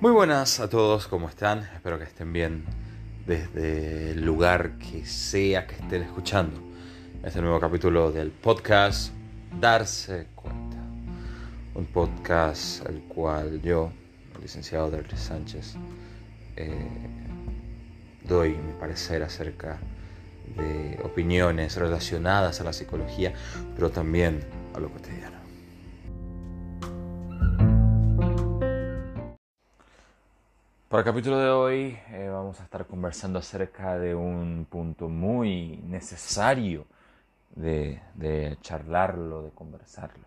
Muy buenas a todos, ¿cómo están? Espero que estén bien desde el lugar que sea que estén escuchando. Este nuevo capítulo del podcast Darse Cuenta. Un podcast al cual yo, licenciado Derry Sánchez, eh, doy mi parecer acerca de opiniones relacionadas a la psicología, pero también a lo cotidiano. Para el capítulo de hoy eh, vamos a estar conversando acerca de un punto muy necesario de, de charlarlo, de conversarlo.